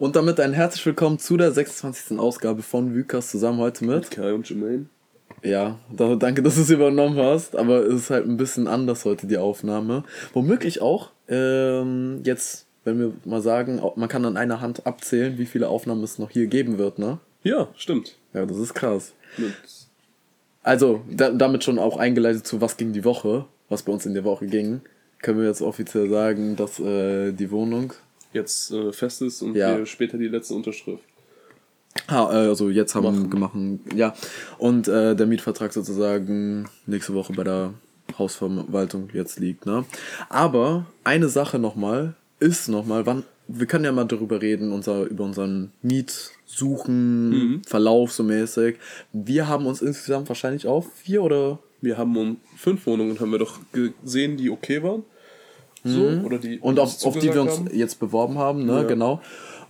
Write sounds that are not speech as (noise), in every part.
Und damit ein herzlich willkommen zu der 26. Ausgabe von Vykas zusammen heute mit Kai und Jermaine. Ja, da, danke, dass du es übernommen hast, aber es ist halt ein bisschen anders heute die Aufnahme. Womöglich auch ähm, jetzt, wenn wir mal sagen, man kann an einer Hand abzählen, wie viele Aufnahmen es noch hier geben wird, ne? Ja, stimmt. Ja, das ist krass. Mit Also, da, damit schon auch eingeleitet zu was ging die Woche, was bei uns in der Woche ging, können wir jetzt offiziell sagen, dass äh, die Wohnung jetzt äh, fest ist und Ja. wir später die letzte Unterschrift. Ah, also jetzt haben wir gemacht, ja. Und äh, der Mietvertrag sozusagen nächste Woche bei der Hausverwaltung jetzt liegt, ne? Aber eine Sache nochmal ist nochmal, wann, wir können ja mal darüber reden, unser, über unseren Mietsuchen, Verlauf so mäßig. Wir haben uns insgesamt wahrscheinlich auf vier oder Wir haben um fünf Wohnungen haben wir doch gesehen, die okay waren. So, oder die Mhm. und auf, auf die wir uns haben. jetzt beworben haben, ne, Ja. genau.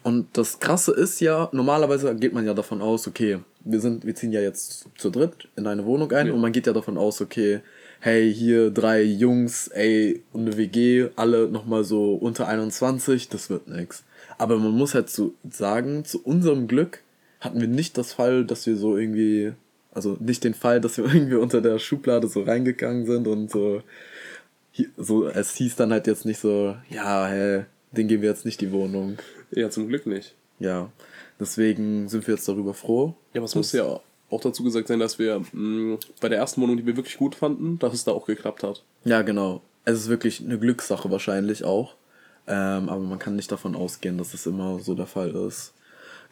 Und das Krasse ist ja, normalerweise geht man ja davon aus, okay, wir sind, wir ziehen ja jetzt zu dritt in eine Wohnung ein Ja. und man geht ja davon aus, okay, hey, hier drei Jungs, ey, und eine WG, alle nochmal so unter 21, das wird nix. Aber man muss halt so sagen, zu unserem Glück hatten wir nicht das Fall, dass wir so irgendwie, also nicht den Fall, dass wir (laughs) irgendwie unter der Schublade so reingegangen sind und so so, es hieß dann halt jetzt nicht so, ja, hä, den geben wir jetzt nicht die Wohnung. Ja, zum Glück nicht. Ja, deswegen sind wir jetzt darüber froh. Ja, aber es muss ja auch dazu gesagt sein, dass wir mh, bei der ersten Wohnung, die wir wirklich gut fanden, dass es da auch geklappt hat. Ja, genau. Es ist wirklich eine Glückssache wahrscheinlich auch. Ähm, aber man kann nicht davon ausgehen, dass es immer so der Fall ist.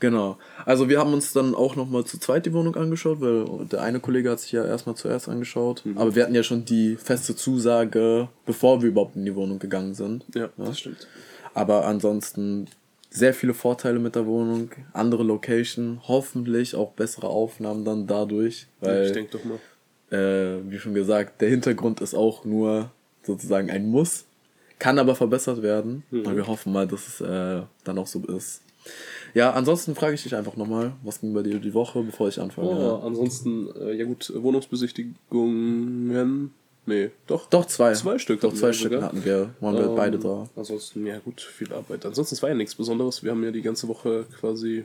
Genau. Also wir haben uns dann auch nochmal zu zweit die Wohnung angeschaut, weil der eine Kollege hat sich ja erstmal zuerst angeschaut. Aber wir hatten ja schon die feste Zusage, bevor wir überhaupt in die Wohnung gegangen sind. Ja, das stimmt. Aber ansonsten sehr viele Vorteile mit der Wohnung, andere Location, hoffentlich auch bessere Aufnahmen dann dadurch, Ja, weil, ich denke doch mal. äh, wie schon gesagt, der Hintergrund ist auch nur sozusagen ein Muss, kann aber verbessert werden und wir hoffen mal, dass es äh, dann auch so ist. Ja, ansonsten frage ich dich einfach nochmal, was ging bei dir die Woche, bevor ich anfange? Oh, ansonsten, äh, ja gut, Wohnungsbesichtigungen. Nee, doch. Doch, zwei. Zwei Stück Doch, zwei wir Stück hatten wir, waren wir Ähm, beide da. Ansonsten, ja gut, viel Arbeit. Ansonsten, war ja nichts Besonderes. Wir haben ja die ganze Woche quasi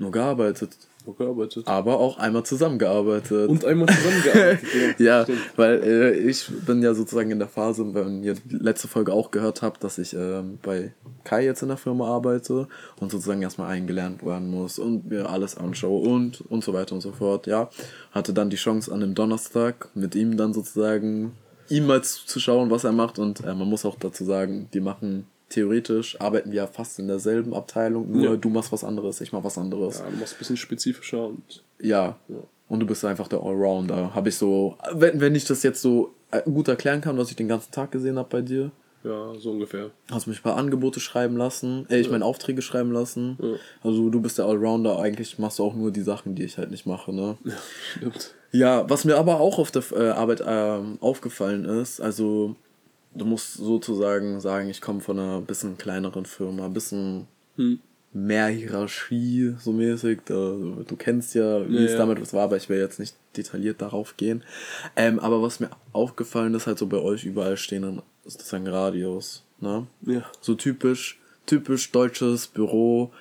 Nur gearbeitet, nur gearbeitet. aber auch einmal zusammengearbeitet. Und einmal zusammengearbeitet. (laughs) Ja, stimmt. weil äh, ich bin ja sozusagen in der Phase, wenn ihr die letzte Folge auch gehört habt, dass ich ähm, bei Kai jetzt in der Firma arbeite und sozusagen erstmal eingelernt werden muss und mir alles anschaue und und so weiter und so fort. Ja, hatte dann die Chance an dem Donnerstag mit ihm dann sozusagen ihm mal zuzuschauen, was er macht und äh, man muss auch dazu sagen, die machen theoretisch arbeiten wir ja fast in derselben Abteilung, nur Ja. du machst was anderes, ich mach was anderes. Ja, du machst ein bisschen spezifischer und Ja. Ja. Und du bist einfach der Allrounder. Habe ich so, wenn, wenn ich das jetzt so äh, gut erklären kann, was ich den ganzen Tag gesehen habe bei dir, ja, so ungefähr. hast mich ein paar Angebote schreiben lassen, äh, ich meine Aufträge schreiben lassen. Ja. Also du bist der Allrounder, eigentlich machst du auch nur die Sachen, die ich halt nicht mache, ne? Ja, (laughs) stimmt. Ja, was mir aber auch auf der äh, Arbeit ähm, aufgefallen ist, also du musst sozusagen sagen, ich komme von einer bisschen kleineren Firma, ein bisschen Hm. mehr Hierarchie, so mäßig. Da, du kennst ja, wie Ja, es ja. damit was war, aber ich will jetzt nicht detailliert darauf gehen. Ähm, aber was mir aufgefallen ist, halt so bei euch überall stehen dann sozusagen Radios, ne? Ja. So typisch, typisch deutsches Büro.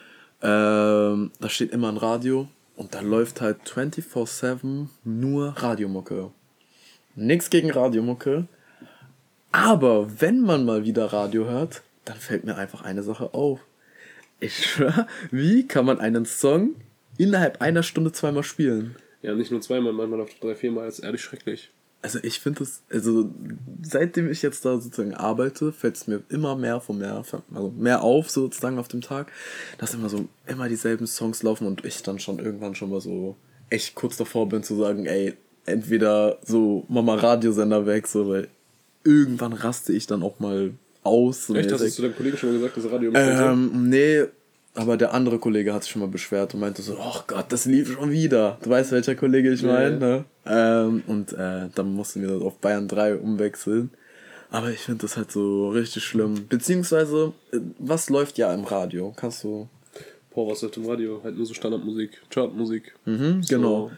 Ähm, da steht immer ein Radio und da läuft halt 24-7 nur Radiomucke. Nix gegen Radiomucke. Aber wenn man mal wieder Radio hört, dann fällt mir einfach eine Sache auf. Ich schwör, wie kann man einen Song innerhalb einer Stunde zweimal spielen? Ja, nicht nur zweimal, manchmal auch drei, viermal. ist ehrlich schrecklich. Also ich finde es, also seitdem ich jetzt da sozusagen arbeite, fällt es mir immer mehr von mehr, also mehr auf sozusagen auf dem Tag, dass immer so immer dieselben Songs laufen und ich dann schon irgendwann schon mal so echt kurz davor bin zu sagen, ey, entweder so Mama Radiosender weg, so weil irgendwann raste ich dann auch mal aus. So Echt? Hast du mäßig. zu deinem Kollegen schon mal gesagt, dass Radio ähm, Ähm, nee, aber der andere Kollege hat sich schon mal beschwert und meinte so, oh Gott, das lief schon wieder. Du weißt, welcher Kollege ich meine, ne? Ähm, und äh, dann mussten wir auf Bayern 3 umwechseln. Aber ich finde das halt so richtig schlimm. Beziehungsweise, äh, was läuft ja im Radio? Kannst du... Boah, was läuft im Radio? Halt nur so Standardmusik, Chartmusik. Mhm, So genau.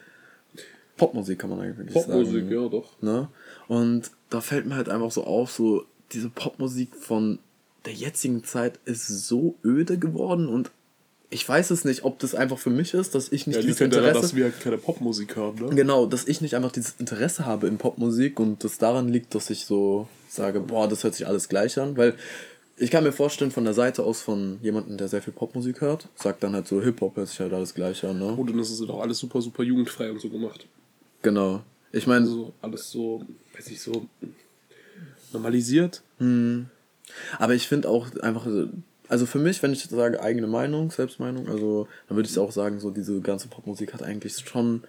Popmusik kann man eigentlich Popmusik, sagen. ja, doch. Ne? Und da fällt mir halt einfach so auf, so diese Popmusik von der jetzigen Zeit ist so öde geworden und ich weiß es nicht, ob das einfach für mich ist, dass ich nicht Ja, dieses ja daran, Interesse... dass wir halt keine Popmusik haben, ne? Genau, dass ich nicht einfach dieses Interesse habe in Popmusik und das daran liegt, dass ich so sage, boah, das hört sich alles gleich an, weil ich kann mir vorstellen, von der Seite aus von jemandem, der sehr viel Popmusik hört, sagt dann halt so, Hip-Hop hört sich halt alles gleich an, ne? Und dann ist es auch alles super, super jugendfrei und so gemacht. Genau. Ich meine, Also alles so, weiß ich, so normalisiert. aber ich finde auch einfach, also für mich, wenn ich sage eigene Meinung, Selbstmeinung, also dann würde ich auch sagen, so diese ganze Popmusik hat eigentlich schon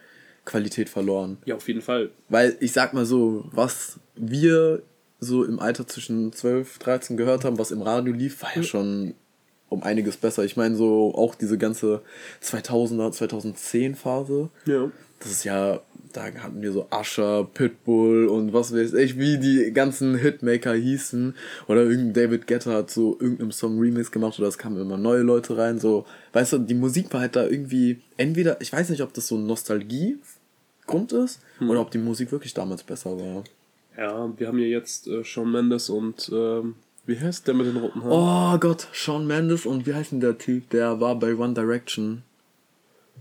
Qualität verloren. Ja, auf jeden Fall. Weil ich sag mal so, was wir so im Alter zwischen 12, 13 gehört haben, was im Radio lief, war ja schon um einiges besser. Ich meine, so auch diese ganze 2000er, 2010 Phase. Ja. Das ist ja, da hatten wir so Usher, Pitbull und was weiß ich, wie die ganzen Hitmaker hießen. Oder irgendein David Guetta hat so irgendeinem Song Remix gemacht oder es kamen immer neue Leute rein. So, weißt du, die Musik war halt da irgendwie entweder, ich weiß nicht, ob das so ein Nostalgie-Grund ist oder ob die Musik wirklich damals besser war. Ja, wir haben ja jetzt äh, Shawn Mendes und ähm, wie heißt der mit den roten Haaren? Oh Gott, Shawn Mendes und wie heißt denn der Typ? Der war bei One Direction.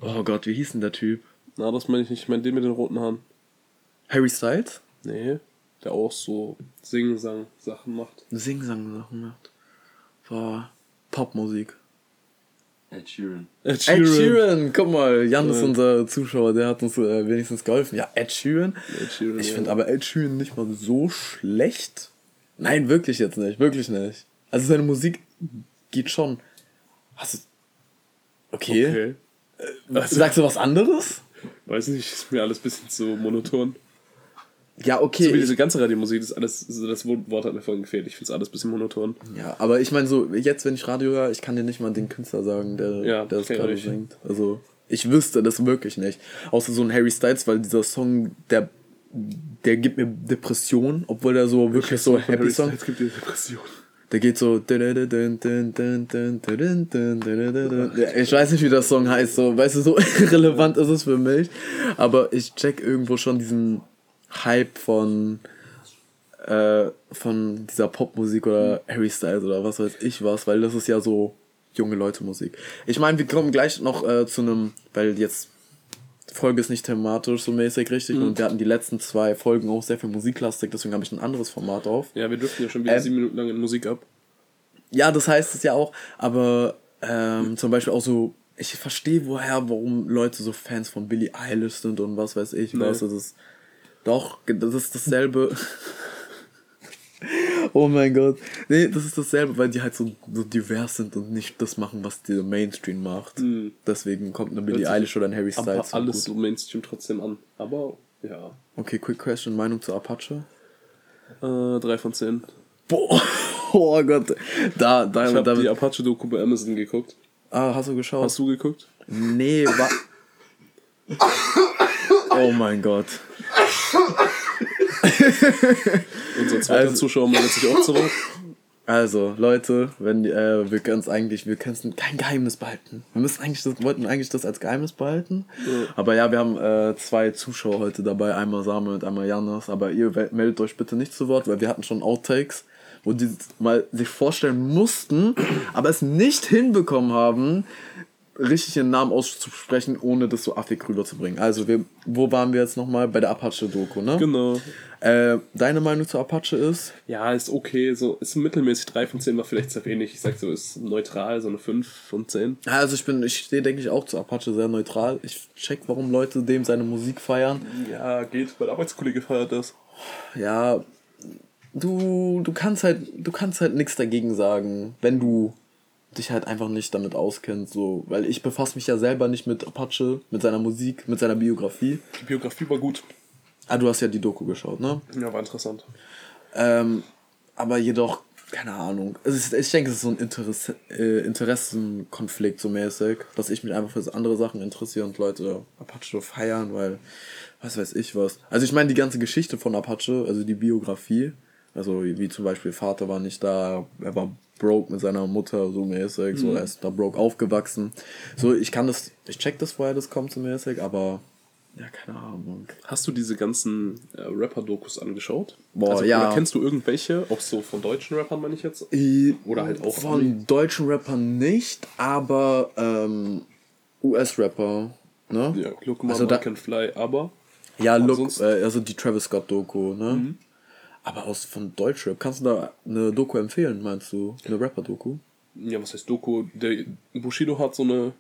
Oh Gott, wie hieß denn der Typ? Na, das meine ich nicht. Ich meine den mit den roten Haaren. Harry Styles? Nee. Der auch so Sing-Sang-Sachen macht. Sing-Sang-Sachen macht. War Popmusik. Ed Sheeran. Ed Ed Sheeran, guck mal, Jan ist Ja. unser Zuschauer, der hat uns äh, wenigstens geholfen. Ja, Ed Sheeran. Ed Sheeran, Ich ja. finde aber Ed Sheeran nicht mal so schlecht. Nein, wirklich jetzt nicht, wirklich nicht. Also seine Musik geht schon. Hast du. Okay. Okay. Sagst du was anderes? Weiß nicht, ist mir alles ein bisschen zu monoton. Ja, okay. So wie diese ganze Radiomusik, das, alles, also das Wort hat mir vorhin gefehlt. Ich finde es alles ein bisschen monoton. Ja, aber ich meine so, jetzt wenn ich Radio höre, ich kann dir nicht mal den Künstler sagen, der, Ja, der das gerade singt. Also, ich wüsste das wirklich nicht. Außer so ein Harry Styles, weil dieser Song, der, der gibt mir Depression, obwohl der so wirklich so Happy Song. Es gibt die Depression. Der geht so. Ich weiß nicht, wie der Song heißt, so, weißt du, so irrelevant ist es für mich. Aber ich check irgendwo schon diesen Hype von, äh, von dieser Popmusik oder Harry Styles oder was weiß ich was, weil das ist ja so junge Leute Musik. Ich meine, wir kommen gleich noch äh, zu einem, weil jetzt Folge ist nicht thematisch so mäßig richtig und wir hatten die letzten zwei Folgen auch sehr viel Musiklastik, deswegen habe ich ein anderes Format auf. Ja, wir dürften ja schon wieder Ähm, sieben Minuten lang in Musik ab. Ja, das heißt es ja auch, aber ähm, zum Beispiel auch so, ich verstehe woher, warum Leute so Fans von Billie Eilish sind und was weiß ich, Nee. was das ist. Doch, das ist dasselbe. (laughs) oh mein Gott. Nee, das ist dasselbe, weil die halt so, so divers sind und nicht das machen, was der Mainstream macht. Deswegen kommt eine Billie Eilish oder ein Harry Aber Styles. so alles gut. so Mainstream trotzdem an. Aber ja. Okay, quick question, Meinung zu Apache? Äh, drei von zehn. Boah, (laughs) oh Gott. Da, da, Ich habe die Apache-Doku bei Amazon geguckt. Ah, hast du geschaut? Hast du geguckt? Nee, wa (laughs) Oh mein Gott. (laughs) Unser zweiter Also- Zuschauer meldet sich auch zurück. Also, Leute, wenn äh, wir können es eigentlich, wir können kein Geheimnis behalten. Wir müssen eigentlich das, wollten eigentlich das als Geheimnis behalten. Aber ja, wir haben äh, zwei Zuschauer heute dabei, einmal Samuel und einmal Janis. Aber ihr meldet euch bitte nicht zu Wort, weil wir hatten schon Outtakes, wo die mal sich vorstellen mussten, aber es nicht hinbekommen haben, richtig ihren Namen auszusprechen, ohne das so affig rüberzubringen. Also, wir, wo waren wir jetzt nochmal? Bei der Apache-Doku, ne? Genau. Äh, deine Meinung zu Apache ist? Ja, ist okay. So, ist mittelmäßig 3 von 10 war vielleicht sehr wenig. Ich sag so, ist neutral, so eine 5 von 10. Ja, Also ich bin, ich stehe, denke ich, auch zu Apache sehr neutral. Ich check, warum Leute dem seine Musik feiern. Ja, geht, weil der Arbeitskollege feiert das. Ja, du, du kannst halt, du kannst halt nichts dagegen sagen, wenn du dich halt einfach nicht damit auskennst, so, weil ich befasse mich ja selber nicht mit Apache, mit seiner Musik, mit seiner Biografie. Die Biografie war gut. Ah, du hast ja die Doku geschaut, ne? Ja, war interessant. Ähm, aber jedoch, keine Ahnung. Ist, ich denke, es ist so ein Interesse, äh, Interessenkonflikt so mäßig, dass ich mich einfach für andere Sachen interessiere und Leute Apache feiern, weil, was weiß ich was. Also ich meine, die ganze Geschichte von Apache, also die Biografie, also wie, wie zum Beispiel Vater war nicht da, er war broke mit seiner Mutter so mäßig, so er ist da broke aufgewachsen. So, ich kann das, ich check das, woher das kommt so mäßig, aber ja, keine Ahnung. Hast du diese ganzen äh, Rapper-Dokus angeschaut? Boah, also, ja. Oder kennst du irgendwelche, auch so von deutschen Rappern, meine ich jetzt? Oder halt auch Von Ami? deutschen Rappern nicht, aber ähm, US-Rapper, ne? Ja, Look Mama Also da- Can Fly, aber Ja, look, äh, also die Travis Scott-Doku, ne? Mhm. Aber aus von Deutschrap, kannst du da eine Doku empfehlen, meinst du? Eine Rapper-Doku? ja, was heißt Doku? Der Bushido hat so eine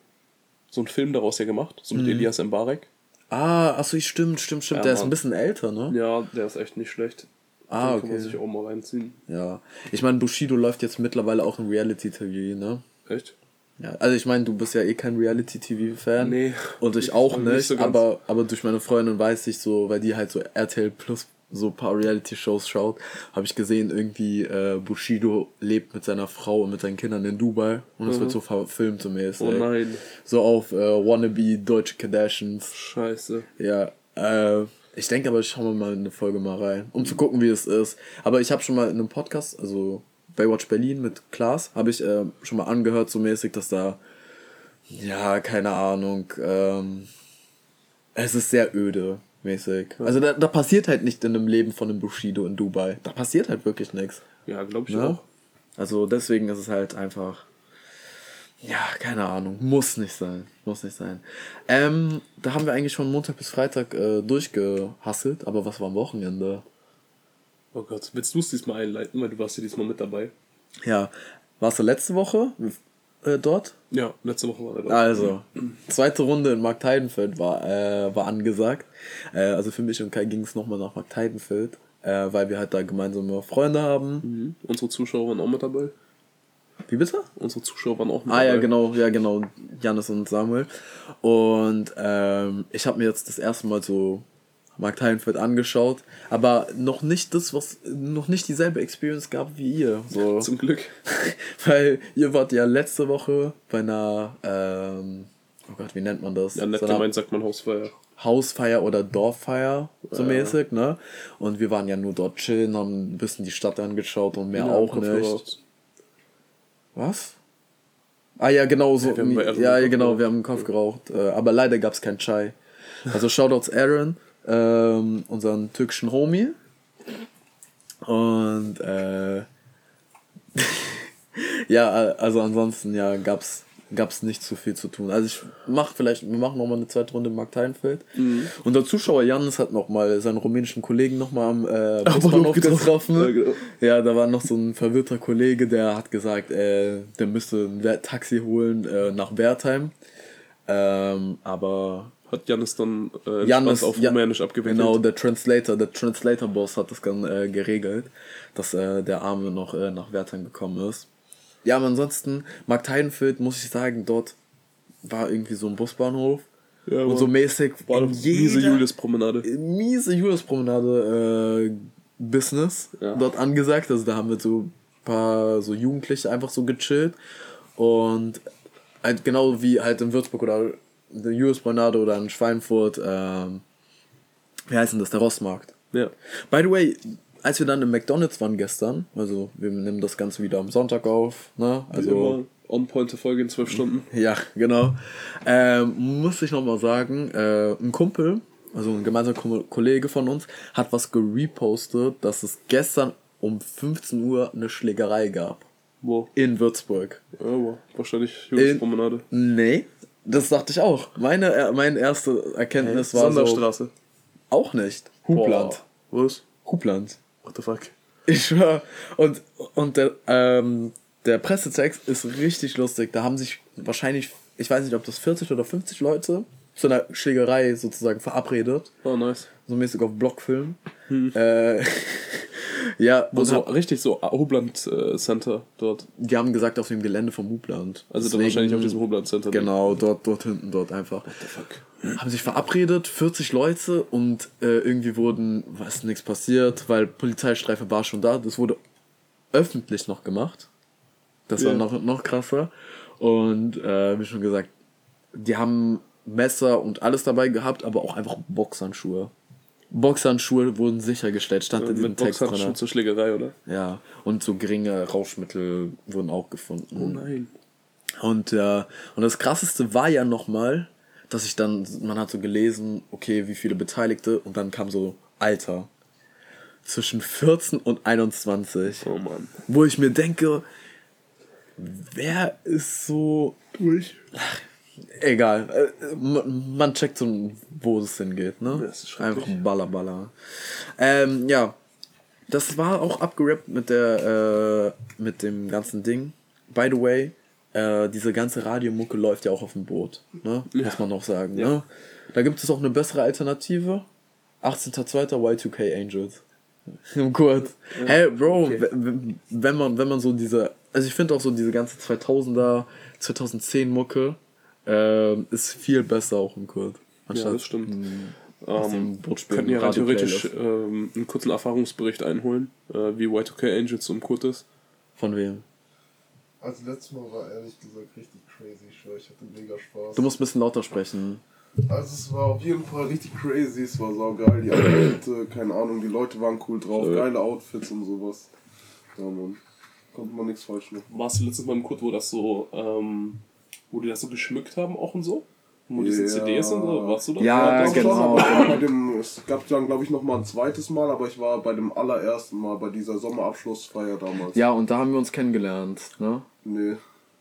so einen Film daraus ja gemacht, so Mhm. mit Elias Mbarek. Ah, achso, stimmt, stimmt, stimmt. Ja, der ist Mann. ein bisschen älter, ne? Ja, der ist echt nicht schlecht. Ah, Den kann man okay. sich auch mal reinziehen. Ja. Ich meine, Bushido läuft jetzt mittlerweile auch im Reality-TV, ne? Echt? Ja, also ich meine, du bist ja eh kein Reality-TV-Fan. Nee. Und ich auch Nicht nicht, so aber, aber durch meine Freundin weiß ich so, weil die halt so RTL Plus so ein paar Reality-Shows schaut, habe ich gesehen, irgendwie äh, Bushido lebt mit seiner Frau und mit seinen Kindern in Dubai und es wird so verfilmt so mäßig. Oh nein. So auf äh, Wannabe Deutsche Kardashians. Scheiße. Ja, äh, ich denke aber, ich schaue mir mal eine Folge mal rein, um zu gucken, wie es ist. Aber ich habe schon mal in einem Podcast, also Baywatch Berlin mit Klaas, habe ich äh, schon mal angehört, so mäßig, dass da, ja, keine Ahnung, ähm, es ist sehr öde, mäßig. Also da, da passiert halt nicht in dem Leben von einem Bushido in Dubai. Da passiert halt wirklich nichts. Ja, glaube ich Ne? auch. Also deswegen ist es halt einfach. Ja, keine Ahnung. Muss nicht sein. Muss nicht sein. Ähm, da haben wir eigentlich schon Montag bis Freitag äh, durchgehasselt, aber was war am Wochenende? Oh Gott, willst du es diesmal einleiten, weil du warst ja diesmal mit dabei? Ja, warst du letzte Woche äh, dort? Ja, letzte Woche war er da. Also, zweite Runde in Marktheidenfeld war, äh, war angesagt. Äh, also für mich und Kai ging es nochmal nach Marktheidenfeld, äh, weil wir halt da gemeinsame Freunde haben. Mhm. Unsere Zuschauer waren auch mit dabei. Wie bitte? Unsere Zuschauer waren auch mit Ah dabei. ja, genau, ja genau, Janis und Samuel. Und ähm, ich habe mir jetzt das erste Mal so Mark Heinfeld angeschaut, aber noch nicht das, was noch nicht dieselbe Experience gab wie ihr. So. (laughs) Zum Glück. (laughs) Weil ihr wart ja letzte Woche bei einer, ähm, oh Gott, wie nennt man das? Ja, nett So gemeint sagt man Hausfeier. Hausfeier oder Dorffeier, so Ja. mäßig, ne? Und wir waren ja nur dort chillen, haben ein bisschen die Stadt angeschaut und mehr Ja, auch nicht. aus. Was? Ah ja, genau so. Ja, ja, genau, wir haben einen Kopf geraucht. Äh, aber leider gab es keinen Chai. Also Shoutouts Aaron, ähm, unseren türkischen Homie. Und äh, (laughs) ja, also ansonsten ja gab's gab's nicht so viel zu tun. Also ich mach vielleicht, wir machen nochmal eine zweite Runde im Markt Heinfeld. Mhm. Und der Zuschauer Janis hat nochmal seinen rumänischen Kollegen nochmal am äh, Am Busbahnhof Bahnhof getroffen. Ja, genau. Ja, da war noch so ein verwirrter Kollege, der hat gesagt, äh, der müsste ein Taxi holen äh, nach Wertheim. Ähm, aber Hat Janis dann äh, Janis auf ja, Rumänisch abgewickelt. Genau, der Translator, der Translator-Boss hat das dann äh, geregelt, dass äh, der Arme noch äh, nach Wertheim gekommen ist. Ja, aber ansonsten, Markt Heidenfeld, muss ich sagen, dort war irgendwie so ein Busbahnhof. Ja, und so mäßig War in doch miese jeder- Julius-Promenade. miese Juliuspromenade äh, Business Ja. dort angesagt. Also da haben wir so ein paar so Jugendliche einfach so gechillt. Und halt genau wie halt in Würzburg oder der Juliuspromenade oder in Schweinfurt, ähm, wie heißt denn das, der Rossmarkt. Ja. By the way, als wir dann im McDonalds waren gestern, also wir nehmen das Ganze wieder am Sonntag auf, ne? Also on point Folge in zwölf Stunden. (laughs) ja, genau. Ähm, muss ich nochmal sagen, äh, ein Kumpel, also ein gemeinsamer Ko- Kollege von uns, hat was gerepostet, dass es gestern um 15 Uhr eine Schlägerei gab. Wo? In Würzburg. Ja, wo? Wahrscheinlich Julius-Promenade. Nee, das dachte ich auch. Meine, äh, meine erste Erkenntnis war so, Sonderstraße. auch nicht. Hubland. Boah. Was? Hubland. What the fuck? Ich schwör. Und, und der, ähm, der Pressetext ist richtig lustig. Da haben sich wahrscheinlich, ich weiß nicht, ob das 40 oder 50 Leute zu einer Schlägerei sozusagen verabredet. Oh, nice. So mäßig auf Blockfilm. Äh, (laughs) ja, Wo so, hab, richtig so Hobland äh, Center dort. die haben gesagt auf dem Gelände vom Hubland. Also dann wahrscheinlich auf diesem Hobland Center. Genau, dort, dort hinten, dort einfach. What the fuck? Haben sich verabredet, 40 Leute und äh, irgendwie wurden, was nichts passiert, weil Polizeistreife war schon da. Das wurde öffentlich noch gemacht. Das war Ja. noch, noch krasser. Und äh, wie schon gesagt, die haben Messer und alles dabei gehabt, aber auch einfach Boxhandschuhe. Boxhandschuhe wurden sichergestellt, stand in diesem Mit Text drin. zur Schlägerei, oder? Ja, und so geringe Rauschmittel wurden auch gefunden. Oh nein. Und, äh, und das krasseste war ja nochmal, dass ich dann, man hat so gelesen, okay, wie viele Beteiligte und dann kam so Alter. Zwischen 14 und 21. Oh Mann. Wo ich mir denke, wer ist so. Durch. Egal. äh, Man checkt so, wo es hingeht, ne? Das ist. Einfach baller, baller. Ähm, ja. Das war auch abgerappt mit der, äh, mit dem ganzen Ding. By the way, äh, diese ganze Radiomucke läuft ja auch auf dem Boot, ne? Muss man noch sagen, ne? Da gibt es auch eine bessere Alternative. 18.02. Y2K Angels. (laughs) Kurz. Hey, Bro, w- wenn man, wenn man so diese, also ich finde auch so diese ganze 2000er, 2010 Mucke, ähm, ist viel besser auch im Kurt. Ja, das stimmt. dem Ähm, könnten ja theoretisch ähm, einen kurzen Erfahrungsbericht einholen, äh, wie Y2K Angels und Kurt ist. Von wem? Also letztes Mal war ehrlich gesagt richtig crazy. Ich schwör, ich hatte mega Spaß. Du musst ein bisschen lauter sprechen. Also es war auf jeden Fall richtig crazy, es war saugeil, die Outfits, (clears throat) keine Ahnung, die Leute waren cool drauf, Ja. geile Outfits und sowas. Ja, man. Konnte man nichts falsch machen. Warst du letztes Mal im Kurt, wo das so, ähm, wo die das so geschmückt haben auch und so? Wo diese Ja. CDs sind, oder warst du da? Ja, Doch, genau. dem, es gab dann glaube ich noch mal ein zweites Mal, aber ich war bei dem allerersten Mal bei dieser Sommerabschlussfeier damals. Ja, und da haben wir uns kennengelernt, ne? Nee.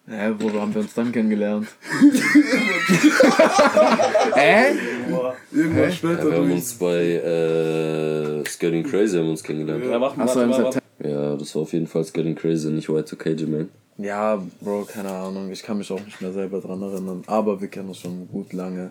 Hä, wo haben wir uns dann kennengelernt? (laughs) Hä? Irgendwann Ja, später wir haben durch. uns bei äh, Skating Crazy haben wir uns kennengelernt. Ja, warte, Achso, warte, im September. Ja, das war auf jeden Fall Skating Crazy, nicht Y2K Jermaine. Ja, Bro, keine Ahnung. Ich kann mich auch nicht mehr selber dran erinnern. Aber wir kennen uns schon gut lange.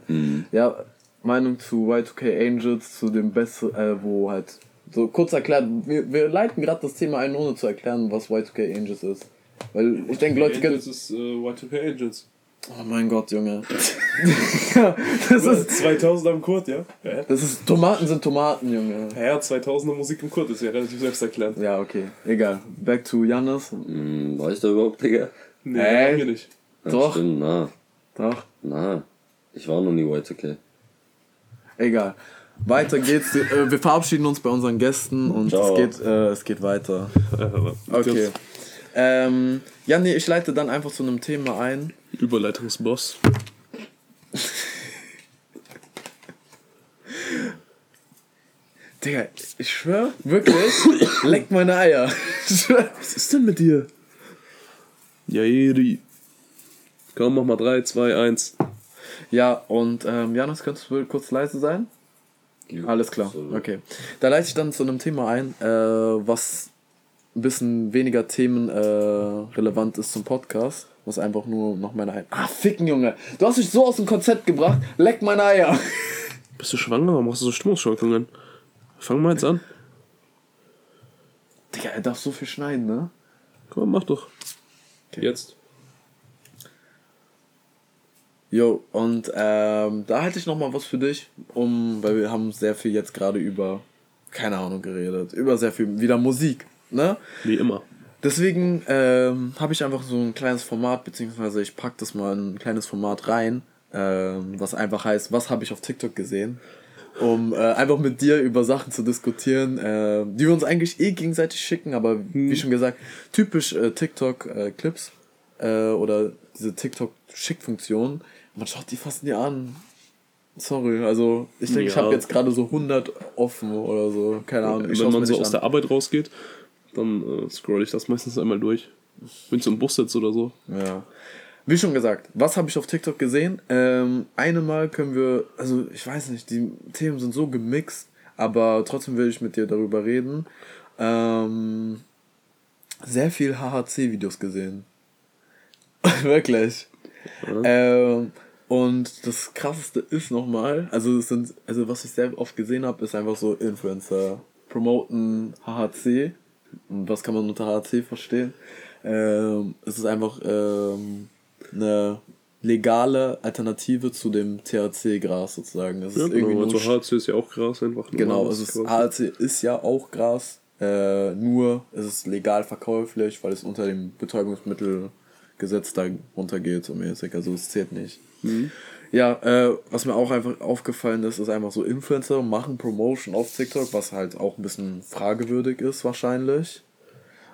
Ja, Meinung zu Y2K Angels, zu dem besten, äh, wo halt. So kurz erklärt, wir, wir leiten gerade das Thema ein, ohne zu erklären, was Y2K Angels ist. Weil ich denke, Leute Angels können. ist äh, Y2K Angels. Oh mein Gott, Junge. (laughs) das ist. 2000 am Kurt, ja? Ja, Das ist. Tomaten sind Tomaten, Junge. ja 2000er Musik im Kurt ist ja relativ selbsterklärend. Ja, okay. Egal. Back to Jannis. Hm, war ich da überhaupt, Digga? Nee, haben wir nicht. Ja, Doch. Stimmt, na, Doch. na. Ich war noch nie Y2K. Egal. Weiter geht's. Äh, Wir verabschieden uns bei unseren Gästen und Ciao. es geht, äh, es geht weiter. (laughs) Okay. Ähm, ja, nee, ich leite dann einfach zu einem Thema ein. Überleitungsboss. Digga, ich schwör, wirklich, leck meine Eier. Was ist denn mit dir? Ja, Jeri. Komm, mach mal 3, 2, 1. ja, und ähm, Janis, könntest du kurz leise sein? Alles klar, okay. Da leite ich dann zu einem Thema ein, äh, was ein bisschen weniger themen äh, relevant ist zum Podcast. Was einfach nur noch meine Eier. Ah, ficken, Junge. Du hast mich so aus dem Konzept gebracht. Leck meine Eier. (laughs) Bist du schwanger? Warum machst du so Stimmungsschwankungen? Fang mal jetzt an. Digga, er darf so viel schneiden, ne? Komm, mach doch. Jetzt. Jo, und ähm, da hätte ich noch mal was für dich, um, weil wir haben sehr viel jetzt gerade über, keine Ahnung, geredet, über sehr viel, wieder Musik, ne? Wie immer. Deswegen ähm, habe ich einfach so ein kleines Format, beziehungsweise ich pack das mal in ein kleines Format rein, ähm, was einfach heißt, was habe ich auf TikTok gesehen, um äh, einfach mit dir über Sachen zu diskutieren, äh, die wir uns eigentlich eh gegenseitig schicken, aber wie schon gesagt, typisch äh, TikTok-Clips äh, oder diese TikTok-Schick-Funktion, man schaut die fast nie an. Sorry, also ich denke, ich Ja. habe jetzt gerade so 100 offen oder so, keine Ahnung. Ich Wenn man so nicht aus an. der Arbeit rausgeht, dann äh, scroll ich das meistens einmal durch. Wenn ich so im Bus sitze oder so. Ja. Wie schon gesagt, was habe ich auf TikTok gesehen? Ähm, eine Mal können wir, also ich weiß nicht, die Themen sind so gemixt, aber trotzdem will ich mit dir darüber reden. Ähm, sehr viel HHC-Videos gesehen. (laughs) Wirklich. Ähm, und das krasseste ist nochmal, also es sind, also was ich sehr oft gesehen habe, ist einfach so Influencer promoten HHC. Was kann man unter HHC verstehen? Ähm, es ist einfach ähm, eine legale Alternative zu dem THC-Gras sozusagen. Das ist Ja, irgendwie genau. nur Also HC ist ja auch Gras einfach. Genau, also es Gras. HLC ist ja auch Gras, äh, nur es ist legal verkäuflich, weil es unter dem Betäubungsmittelgesetz da runtergeht, so mäßig, also es zählt nicht. Ja, äh, was mir auch einfach aufgefallen ist, ist einfach so Influencer machen Promotion auf TikTok, was halt auch ein bisschen fragewürdig ist wahrscheinlich.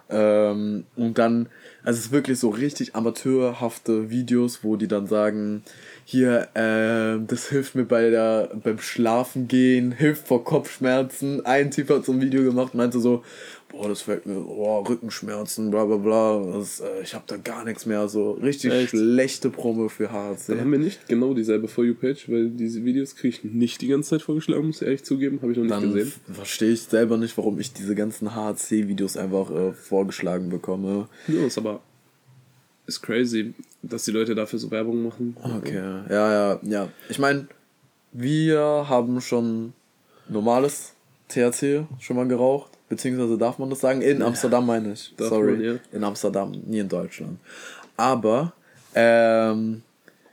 Ähm, und dann, also es ist wirklich so richtig amateurhafte Videos, wo die dann sagen, hier, äh, das hilft mir bei der, beim Schlafen gehen, hilft vor Kopfschmerzen. Ein Typ hat so ein Video gemacht, meinte so, boah, das fällt mir, boah, Rückenschmerzen, bla bla bla, das, äh, ich hab da gar nichts mehr, so richtig Echt? schlechte Promo für HC. Dann haben wir nicht genau dieselbe For You-Page, weil diese Videos kriege ich nicht die ganze Zeit vorgeschlagen, muss ich ehrlich zugeben. Habe ich noch nicht Dann gesehen. verstehe ich selber nicht, warum ich diese ganzen HC-Videos einfach äh, vorgeschlagen bekomme. Ja, ist aber ist crazy, dass die Leute dafür so Werbung machen. Okay, ja, ja, ja. Ich meine, wir haben schon normales THC schon mal geraucht, beziehungsweise darf man das sagen? In Amsterdam meine ich. Darf Sorry. man, ja. In Amsterdam, nie in Deutschland. Aber, ähm,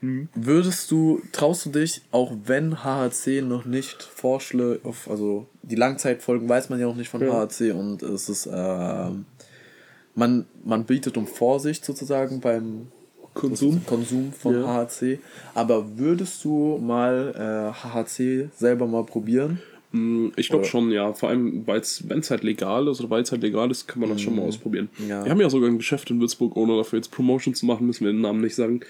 Hm. würdest du, traust du dich, auch wenn HHC noch nicht Vorschläge, also die Langzeitfolgen weiß man ja noch nicht von Ja. HHC und es ist, ähm, man, man bietet um Vorsicht sozusagen beim Konsum? Konsum von Ja. HHC. Aber würdest du mal äh, HHC selber mal probieren? Mm, Ich glaube schon, ja. Vor allem, wenn es halt legal ist oder weil es halt legal ist, kann man das schon mal ausprobieren. Ja. Wir haben ja sogar ein Geschäft in Würzburg, ohne dafür jetzt Promotion zu machen, müssen wir den Namen nicht sagen.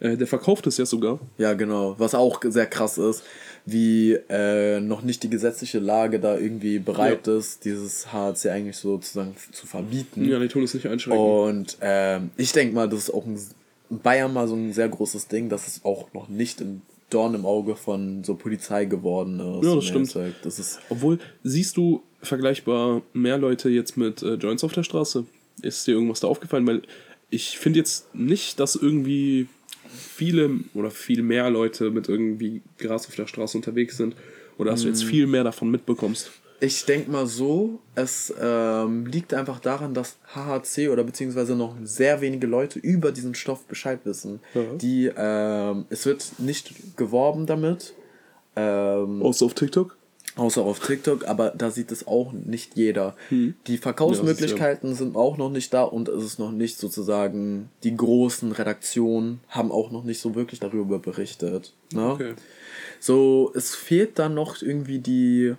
Äh, der verkauft es ja sogar. Ja, genau. Was auch sehr krass ist, wie äh, noch nicht die gesetzliche Lage da irgendwie bereit ist, dieses HHC eigentlich sozusagen zu verbieten. Ja, die tun es nicht einschränken. Und ähm, ich denke mal, das ist auch ein, in Bayern mal so ein sehr großes Ding, dass es auch noch nicht ein Dorn im Auge von so Polizei geworden ist. Ja, das stimmt. Das ist Obwohl, siehst du vergleichbar mehr Leute jetzt mit äh, Joints auf der Straße? Ist dir irgendwas da aufgefallen? Weil ich finde jetzt nicht, dass irgendwie viele oder viel mehr Leute mit irgendwie Gras auf der Straße unterwegs sind oder dass du jetzt viel mehr davon mitbekommst. Ich denke mal so, es ähm, liegt einfach daran, dass HHC oder beziehungsweise noch sehr wenige Leute über diesen Stoff Bescheid wissen. Ja. Die, ähm, es wird nicht geworben damit, ähm, Außer auf TikTok? Außer auf TikTok, aber da sieht es auch nicht jeder. Die Verkaufsmöglichkeiten sind auch noch nicht da und es ist noch nicht sozusagen, die großen Redaktionen haben auch noch nicht so wirklich darüber berichtet. Ne? Okay. So, es fehlt dann noch irgendwie die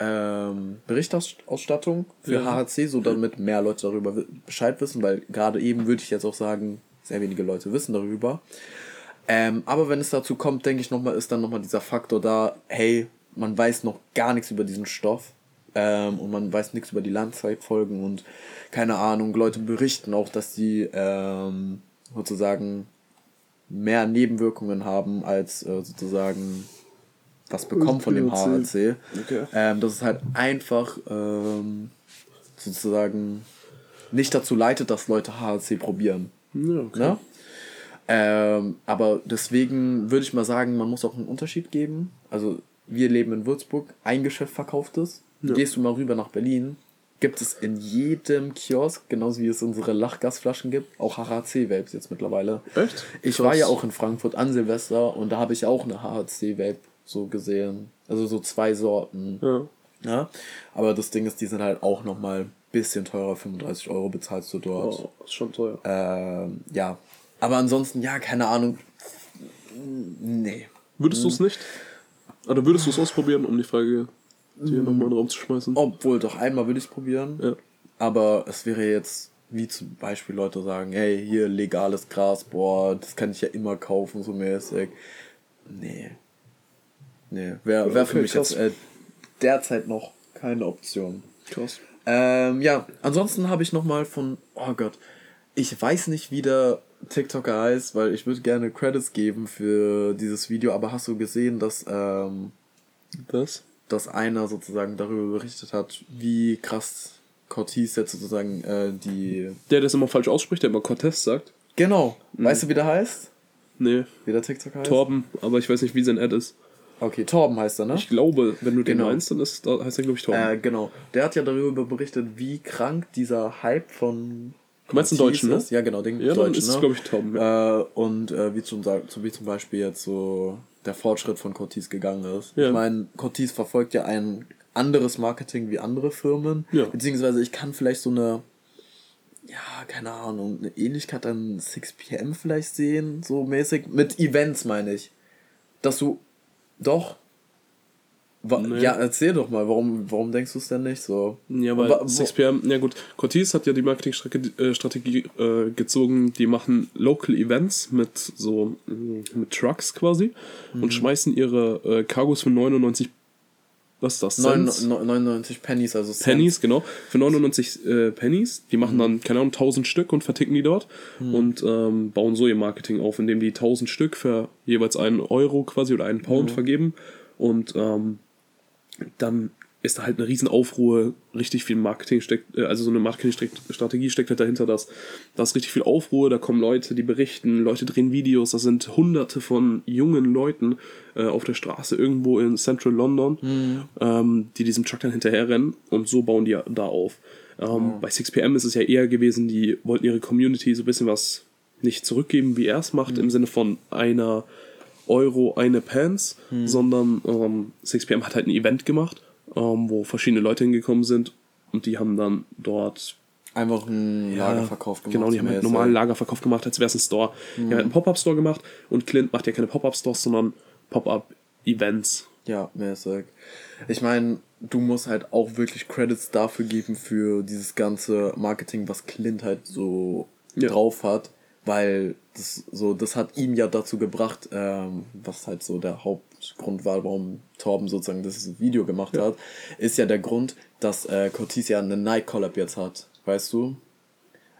ähm, Berichterstattung für Ja. HHC, so damit mehr Leute darüber Bescheid wissen, weil gerade eben würde ich jetzt auch sagen, sehr wenige Leute wissen darüber. Ähm, aber wenn es dazu kommt, denke ich nochmal, ist dann nochmal dieser Faktor da, hey, man weiß noch gar nichts über diesen Stoff ähm, und man weiß nichts über die Langzeitfolgen und keine Ahnung, Leute berichten auch, dass sie ähm, sozusagen mehr Nebenwirkungen haben als äh, sozusagen was bekommen von dem HHC. Okay. Ähm, dass es halt einfach ähm, sozusagen nicht dazu leitet, dass Leute HHC probieren. Ja, okay. Ne? Ähm, aber deswegen würde ich mal sagen, man muss auch einen Unterschied geben. Also wir leben in Würzburg, ein Geschäft verkauft es. Gehst du mal rüber nach Berlin, gibt es in jedem Kiosk, genauso wie es unsere Lachgasflaschen gibt, auch HHC-Vapes jetzt mittlerweile. Echt? Ich Krass. war ja auch in Frankfurt an Silvester und da habe ich auch eine HHC-Vape so gesehen. Also so zwei Sorten. Ja. Ja? Aber das Ding ist, die sind halt auch nochmal ein bisschen teurer. 35 Euro bezahlst du dort. Oh, ist schon teuer. Ähm, ja. Aber ansonsten, ja, keine Ahnung. Nee. Würdest du es nicht? Oder würdest du es ausprobieren, um die Frage dir nochmal in den Raum zu schmeißen? Obwohl, doch einmal würde ich es probieren. Ja. Aber es wäre jetzt, wie zum Beispiel Leute sagen, hey, hier legales Gras, boah, das kann ich ja immer kaufen, so mäßig. Nee. Nee, wäre wär für Okay, mich krass. jetzt äh, derzeit noch keine Option. Krass. Ähm, ja, ansonsten habe ich nochmal von, oh Gott, ich weiß nicht, wie der TikToker heißt, weil ich würde gerne Credits geben für dieses Video, aber hast du gesehen, dass, ähm, Das? dass einer sozusagen darüber berichtet hat, wie krass Cortez jetzt sozusagen äh, die... Der, es immer falsch ausspricht, der immer Cortez sagt. Genau, weißt du, wie der heißt? Nee, Wie der TikToker heißt? Torben, aber ich weiß nicht, wie sein Ad ist. Okay, Torben heißt er, ne? Ich glaube, wenn du den Genau. meinst, dann ist, heißt er, glaube ich, Torben. Äh, genau. Der hat ja darüber berichtet, wie krank dieser Hype von. Du meinst den Cortez Deutschen, ne? Ja, genau, den ja, dann Deutschen. ist ne? glaube ich, Torben. Äh, und äh, wie, zum, wie zum Beispiel jetzt so der Fortschritt von Cortez gegangen ist. Ja. Ich meine, Cortez verfolgt ja ein anderes Marketing wie andere Firmen. Ja. Beziehungsweise ich kann vielleicht so eine, ja, keine Ahnung, eine Ähnlichkeit an 6pm vielleicht sehen, so mäßig. Mit Events meine ich. Dass du doch Nee. Ja, erzähl doch mal, warum, warum denkst du es denn nicht so? Ja, weil Wa- wo- 6pm, ja gut, Cortez hat ja die Marketingstrategie äh, äh, gezogen, die machen Local Events mit so, mh, mit Trucks quasi Mhm. und schmeißen ihre äh, Cargos für 99, was ist das, Cents? neun- 99 Pennies, also Cents. Pennies, genau, für 99 äh, Pennies, die machen dann, keine Ahnung, 1000 Stück und verticken die dort und ähm, bauen so ihr Marketing auf, indem die 1000 Stück für jeweils einen Euro quasi oder einen Pound vergeben und ähm, dann ist da halt eine riesen Aufruhr, richtig viel Marketing steckt, äh, also so eine Marketingstrategie steckt halt dahinter, dass da ist richtig viel Aufruhr, da kommen Leute, die berichten, Leute drehen Videos, da sind hunderte von jungen Leuten äh, auf der Straße irgendwo in Central London, ähm, die diesem Truck dann hinterherrennen und so bauen die da auf. Ähm, Bei 6pm ist es ja eher gewesen, die wollten ihre Community so ein bisschen was nicht zurückgeben, wie er es macht, im Sinne von einer Euro eine Pants, sondern ähm, 6pm hat halt ein Event gemacht, ähm, wo verschiedene Leute hingekommen sind und die haben dann dort Einfach einen Lagerverkauf gemacht. Genau, die haben halt normalen Lagerverkauf gemacht, als wäre es ein Store. Die haben halt einen Pop-Up-Store gemacht und Clint macht ja keine Pop-Up-Stores, sondern Pop-Up-Events. Ja, mäßig. Ich meine, du musst halt auch wirklich Credits dafür geben für dieses ganze Marketing, was Clint halt so Ja. drauf hat, weil das so, das hat ihn ja dazu gebracht, ähm, was halt so der Hauptgrund war, warum Torben sozusagen dieses Video gemacht hat, ist ja der Grund, dass äh, Cortez ja eine Nike Collab jetzt hat, weißt du?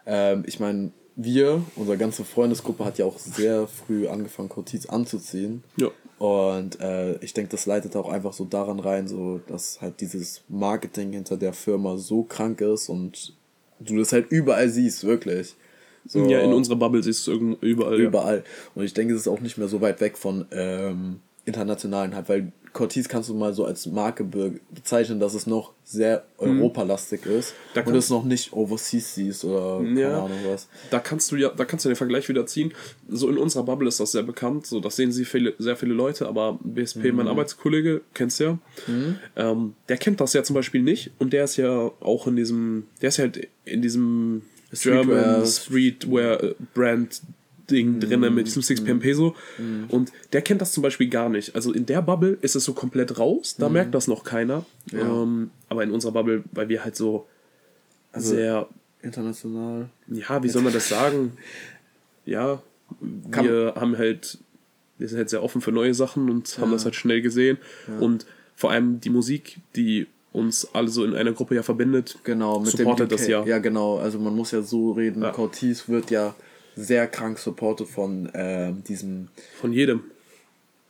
Ähm, ich meine, wir, unsere ganze Freundesgruppe hat ja auch sehr früh angefangen, Cortez anzuziehen. Ja. Und äh, ich denke, das leitet auch einfach so daran rein, so dass halt dieses Marketing hinter der Firma so krank ist und du das halt überall siehst, wirklich. So, Ja, in unserer Bubble siehst du es irgend- überall. Ja. überall. Und ich denke, es ist auch nicht mehr so weit weg von ähm, internationalen halt, weil Cortez kannst du mal so als Marke be bezeichnen, dass es noch sehr europalastig ist Mhm. Da und es noch nicht overseas siehst oder keine Ja. Ahnung was. Da kannst du ja, da kannst du den Vergleich wieder ziehen. So in unserer Bubble ist das sehr bekannt, so das sehen sie viele, sehr viele Leute, aber BSP, Mhm. mein Arbeitskollege, kennst ja, ähm, der kennt das ja zum Beispiel nicht und der ist ja auch in diesem, der ist ja halt in diesem. German Streetwear äh, Brand Ding Mhm. drinne mit diesem 6 PM Peso und der kennt das zum Beispiel gar nicht. Also in der Bubble ist es so komplett raus, Mhm. da merkt das noch keiner. Ähm, aber in unserer Bubble, weil wir halt so Also- sehr International. ja, wie soll man das sagen? (laughs) Ja, Kann- wir haben halt, wir sind halt sehr offen für neue Sachen und haben das halt schnell gesehen. Und vor allem die Musik, die uns alle so in einer Gruppe ja verbindet, Genau, mit supportet dem das UK. ja. Ja, genau. Also man muss ja so reden. Ja. Cortez wird ja sehr krank supportet von ähm, diesem, Von jedem.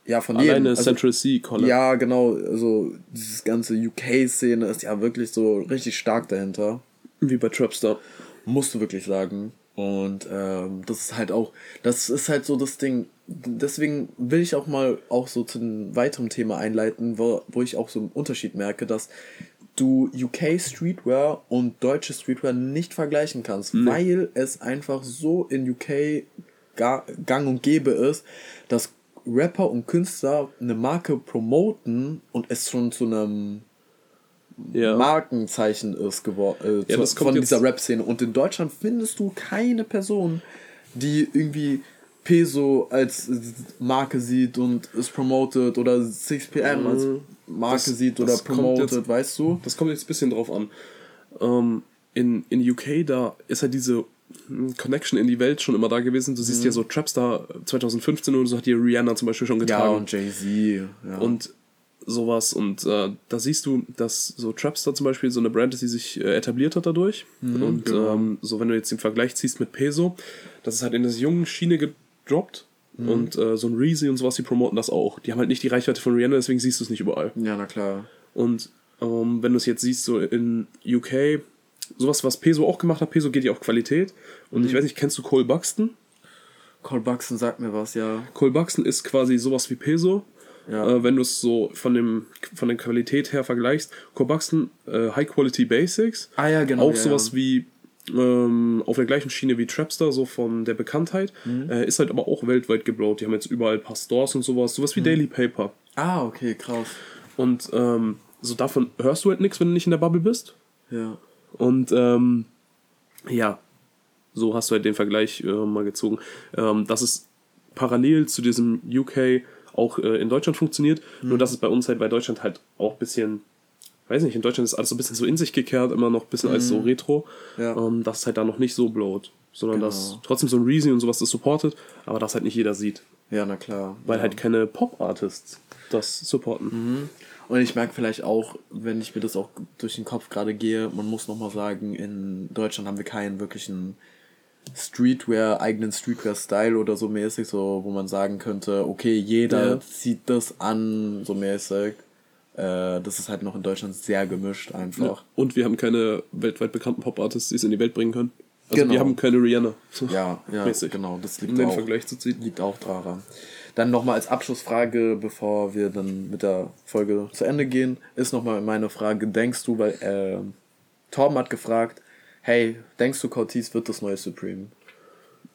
ja, von Alleine jedem. Also, Central Sea Collab. ja, genau. Also dieses ganze UK-Szene ist ja wirklich so richtig stark dahinter. Wie bei Trapstar. Musst du wirklich sagen. Und ähm, das ist halt auch, das ist halt so das Ding. Deswegen will ich auch mal auch so zu einem weiteren Thema einleiten, wo, wo ich auch so einen Unterschied merke, dass du UK Streetwear und deutsche Streetwear nicht vergleichen kannst, weil es einfach so in UK ga, gang und gäbe ist, dass Rapper und Künstler eine Marke promoten und es schon zu einem Ja. Markenzeichen ist geworden äh, Ja, zu- das kommt von dieser Rap-Szene. Und in Deutschland findest du keine Person, die irgendwie Peso als Marke sieht und es promotet oder 6pm als Marke Das- sieht oder promotet, jetzt- weißt du? Das kommt jetzt ein bisschen drauf an. Ähm, in, in UK, da ist halt diese hm, Connection in die Welt schon immer da gewesen. Du Mhm. siehst ja so Trapstar 2015 oder so hat die Rihanna zum Beispiel schon getragen. Ja, und Jay-Z. Ja. und sowas. Und äh, da siehst du, dass so Trapstar zum Beispiel so eine Brand ist, die sich äh, etabliert hat dadurch. und genau. ähm, so, wenn du jetzt den Vergleich ziehst mit Peso, das ist halt in das jungen Schiene gedroppt. Mhm. Und äh, so ein Reezy und sowas, die promoten das auch. Die haben halt nicht die Reichweite von Rihanna, deswegen siehst du es nicht überall. ja, na klar. Und ähm, wenn du es jetzt siehst, so in UK, sowas, was Peso auch gemacht hat, Peso geht ja auf Qualität. Und Mhm. ich weiß nicht, kennst du Cole Buxton? Cole Buxton sagt mir was, ja. Cole Buxton ist quasi sowas wie Peso. Ja. Äh, wenn du es so von, dem, von der Qualität her vergleichst. Buxton, äh, High Quality Basics. Ah ja, genau. auch ja, sowas ja. wie ähm, auf der gleichen Schiene wie Trapstar, so von der Bekanntheit. Mhm. Äh, ist halt aber auch weltweit geblowt. Die haben jetzt überall ein paar Stores und sowas. Sowas Mhm. wie Daily Paper. Ah, okay, krass. Und ähm, so davon hörst du halt nichts, wenn du nicht in der Bubble bist. Ja. Und ähm, ja, so hast du halt den Vergleich äh, mal gezogen. Ähm, dass es parallel zu diesem UK auch äh, in Deutschland funktioniert. Nur dass es bei uns halt bei Deutschland halt auch ein bisschen, weiß nicht, in Deutschland ist alles so ein bisschen so in sich gekehrt, immer noch ein bisschen als so Retro, Ja. ähm, dass es halt da noch nicht so blowt. Sondern dass Genau. trotzdem so ein Reezy und sowas das supportet, aber das halt nicht jeder sieht. Ja, na klar. Weil ja. halt keine Pop-Artists das supporten. Und ich merke vielleicht auch, wenn ich mir das auch durch den Kopf gerade gehe, man muss nochmal sagen, in Deutschland haben wir keinen wirklichen Streetwear, eigenen Streetwear-Style oder so mäßig, so wo man sagen könnte, okay, jeder Ja. zieht das an, so mäßig. Äh, das ist halt noch in Deutschland sehr gemischt einfach. Ja. Und wir haben keine weltweit bekannten Pop-Artists, die es in die Welt bringen können. Also Genau. wir haben keine Rihanna. Ja, (laughs) ja, Mäßig. genau, das Um liegt den auch, Vergleich zu ziehen. liegt auch daran. Dann nochmal als Abschlussfrage, bevor wir dann mit der Folge zu Ende gehen, ist nochmal meine Frage, denkst du, weil äh, Torben hat gefragt, hey, denkst du, Cortez wird das neue Supreme?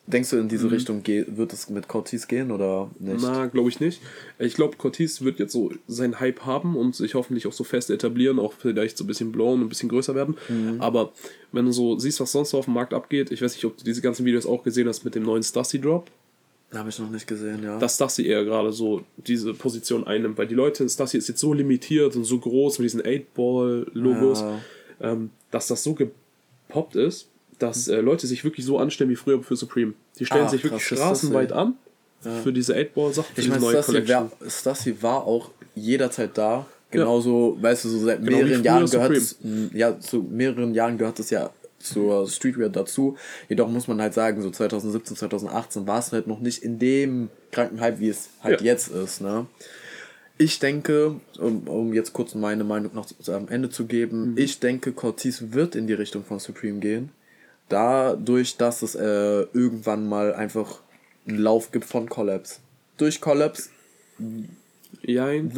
Denkst du, in diese Richtung ge wird es mit Cortez gehen oder nicht? Na, glaube ich nicht. Ich glaube, Cortez wird jetzt so seinen Hype haben und sich hoffentlich auch so fest etablieren, auch vielleicht so ein bisschen blown und ein bisschen größer werden. Aber wenn du so siehst, was sonst so auf dem Markt abgeht, ich weiß nicht, ob du diese ganzen Videos auch gesehen hast mit dem neuen Stussy Drop, Habe ich noch nicht gesehen, ja. dass Stussy eher gerade so diese Position einnimmt, weil die Leute, Stussy ist jetzt so limitiert und so groß mit diesen 8-Ball-Logos, Ja. ähm, dass das so gepoppt ist, dass äh, Leute sich wirklich so anstellen wie früher für Supreme. Die stellen Ah, sich wirklich krass, das straßenweit Stussy. an für diese 8-Ball-Sachen, für Ich diese meine, neue Stassi, Collection. wär- Stassi war auch jederzeit da. Genauso, weißt du, so seit Genau mehreren Jahren gehört es, ja, zu mehreren Jahren gehört es ja zur Streetwear dazu. Jedoch muss man halt sagen, so 2017, 2018 war es halt noch nicht in dem kranken Hype, wie es halt Ja. jetzt ist, ne? Ich denke, um, um jetzt kurz meine Meinung noch am Ende zu geben, Mhm. ich denke, Cortez wird in die Richtung von Supreme gehen. Dadurch, dass es äh, irgendwann mal einfach einen Lauf gibt von Collabs. Durch Collabs Jein.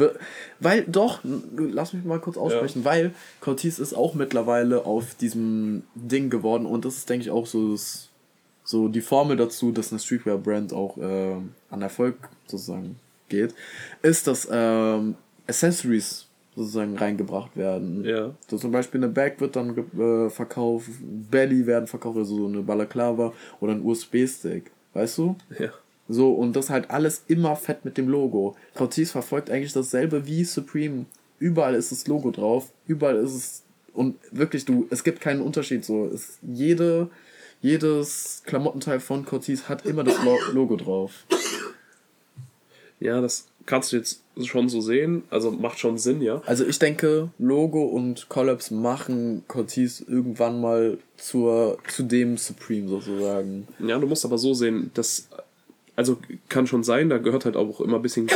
Weil doch, lass mich mal kurz aussprechen, weil Cortez ist auch mittlerweile auf diesem Ding geworden und das ist, denke ich, auch so, das, so die Formel dazu, dass eine Streetwear-Brand auch äh, an Erfolg sozusagen geht, ist, dass ähm, Accessories sozusagen reingebracht werden. Ja. So zum Beispiel eine Bag wird dann äh, verkauft, Belly werden verkauft, also so eine Balaklava oder ein USB-Stick, weißt du? Ja. So, und das halt alles immer fett mit dem Logo. Cortez verfolgt eigentlich dasselbe wie Supreme. Überall ist das Logo drauf, überall ist es. Und wirklich, du, es gibt keinen Unterschied. So, es, jede, jedes Klamottenteil von Cortez hat immer das Lo Logo drauf. Ja, das kannst du jetzt schon so sehen. Also macht schon Sinn, ja. Also ich denke, Logo und Collabs machen Cortez irgendwann mal zur, zu dem Supreme sozusagen. Ja, du musst aber so sehen, dass. Also kann schon sein, da gehört halt auch immer ein bisschen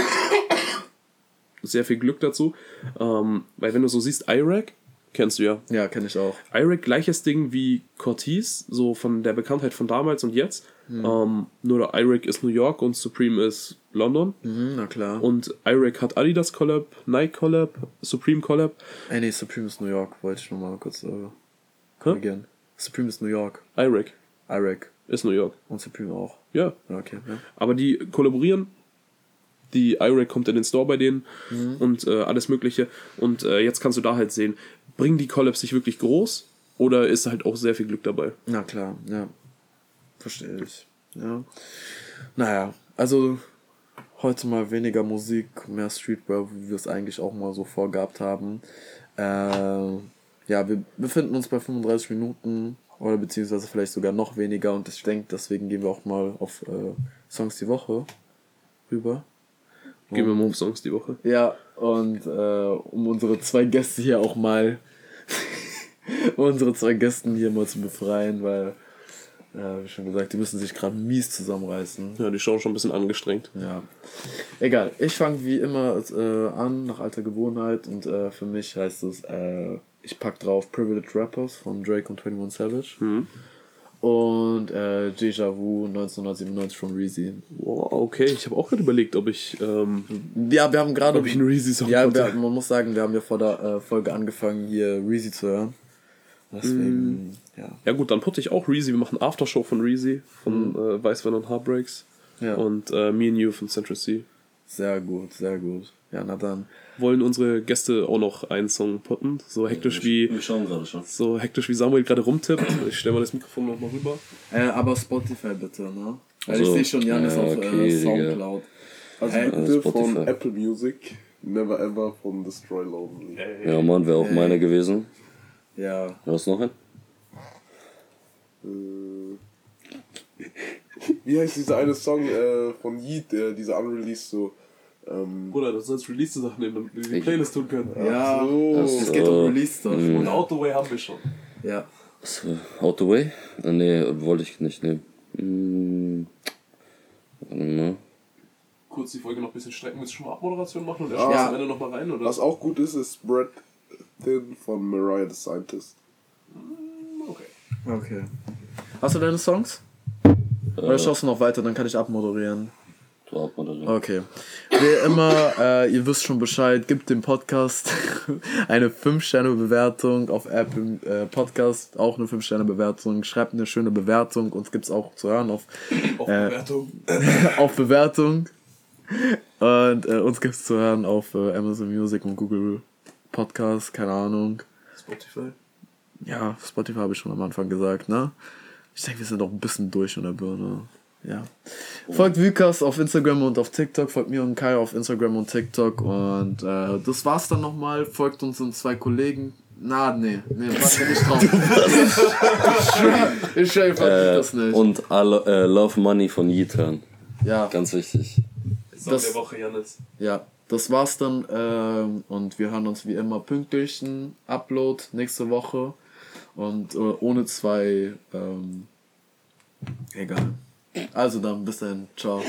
(coughs) sehr viel Glück dazu. Ähm, weil wenn du so siehst, IRAC, kennst du ja. Ja, kenne ich auch. IRAC gleiches Ding wie Cortez, so von der Bekanntheit von damals und jetzt. Ähm, nur der IRAC ist New York und Supreme ist London. Mhm, na klar. Und IRAC hat Adidas Collab, Nike Collab, Supreme Collab. Ey, nee, Supreme ist New York, wollte ich nochmal kurz äh, korrigieren. Supreme ist New York. IRAC Iraq ist New York. und Supreme auch. Ja. Okay, ja. Aber die kollaborieren. Die IRAC kommt in den Store bei denen und äh, alles Mögliche. Und äh, jetzt kannst du da halt sehen, bringen die Collabs sich wirklich groß oder ist halt auch sehr viel Glück dabei? Na klar, ja. Verstehe ich. Ja. Naja, also heute mal weniger Musik, mehr Streetwear, wie wir es eigentlich auch mal so vorgehabt haben. Äh, ja, wir befinden uns bei 35 Minuten oder beziehungsweise vielleicht sogar noch weniger und ich denke, deswegen gehen wir auch mal auf äh, Songs die Woche rüber. Gehen wir mal auf Songs die Woche. Ja, und äh, um unsere zwei Gäste hier auch mal, um (laughs) unsere zwei Gästen hier mal zu befreien, weil, äh, wie schon gesagt, die müssen sich gerade mies zusammenreißen. Ja, die schauen schon ein bisschen angestrengt. Ja. Egal, ich fange wie immer äh, an, nach alter Gewohnheit, und äh, für mich heißt es, äh, ich pack drauf Privileged Rappers von Drake und 21 Savage. Und äh, Deja Vu 1997 von Reezy. Wow, okay, ich habe auch gerade überlegt, ob ich, ähm, Ja, wir haben gerade. ob ich einen Reezy-Song Ja, wir, man muss sagen, wir haben ja vor der äh, Folge angefangen, hier Reezy zu hören. Deswegen, ja. Ja gut, dann putte ich auch Reezy. Wir machen Aftershow von Reezy, von äh, Weißwein und Heartbreaks. Ja. Und äh, Me and You von Central C. Sehr gut, sehr gut. Ja, na dann. Wollen unsere Gäste auch noch einen Song putten? So hektisch wie, Wir schauen gerade schon. so hektisch wie Samuel gerade rumtippt. Ich stelle mal das Mikrofon noch mal rüber. Äh, aber Spotify bitte, ne? Weil Also, ich sehe schon, Jan ist ja, auf okay, äh, Digga. Soundcloud. Also Hey. bitte Äh, Spotify. von Apple Music, Never Ever von Destroy Lonely. Ja, Mann, wäre auch Ey. meiner gewesen. Ja. Hast noch einen? Äh, Wie heißt dieser eine Song äh, von Yeet, der dieser unreleased so. Ähm, Bruder, du sollst released Sachen nehmen, damit wir die Playlist tun können. Ja, so. es geht um Release-Stuff. Und Autoway haben wir schon. Ja. Was, äh, Out the Way? Äh, nee, wollte ich nicht nehmen. Hm. Warte mal. Kurz die Folge noch ein bisschen strecken, willst du schon mal Abmoderation machen und er Ja. am Ende noch mal rein? Oder? was auch gut ist, ist Spread Thin von Mariah the Scientist. Okay. Okay. Hast du deine Songs? Oder schaust du noch weiter, dann kann ich abmoderieren. Du abmoderieren. Okay. Wie immer, äh, ihr wisst schon Bescheid, gebt dem Podcast (laughs) eine 5-Sterne-Bewertung auf Apple äh, Podcast, auch eine 5-Sterne-Bewertung. Schreibt eine schöne Bewertung, uns gibt's auch zu hören auf, Auf Äh, Bewertung. (laughs) auf Bewertung. Und äh, uns gibt's zu hören auf äh, Amazon Music und Google Podcast, keine Ahnung. Spotify. Ja, Spotify habe ich schon am Anfang gesagt, ne? Ich denke, wir sind auch ein bisschen durch in der Birne. Ja. Folgt Vukas auf Instagram und auf TikTok. Folgt mir und Kai auf Instagram und TikTok. Und äh, das war's dann nochmal. Folgt unseren zwei Kollegen. Na, nee, nee, warte nicht (laughs) drauf. (laughs) ich ich ich folgt Äh, das nicht. und All, äh, Love Money von hören. ja, Ganz wichtig. Song Das- der Woche, Janis. ja, das war's dann. Ähm, und wir hören uns wie immer pünktlich ein Upload nächste Woche. Und äh, ohne zwei. Ähm, egal. Also dann, bis dann. Ciao.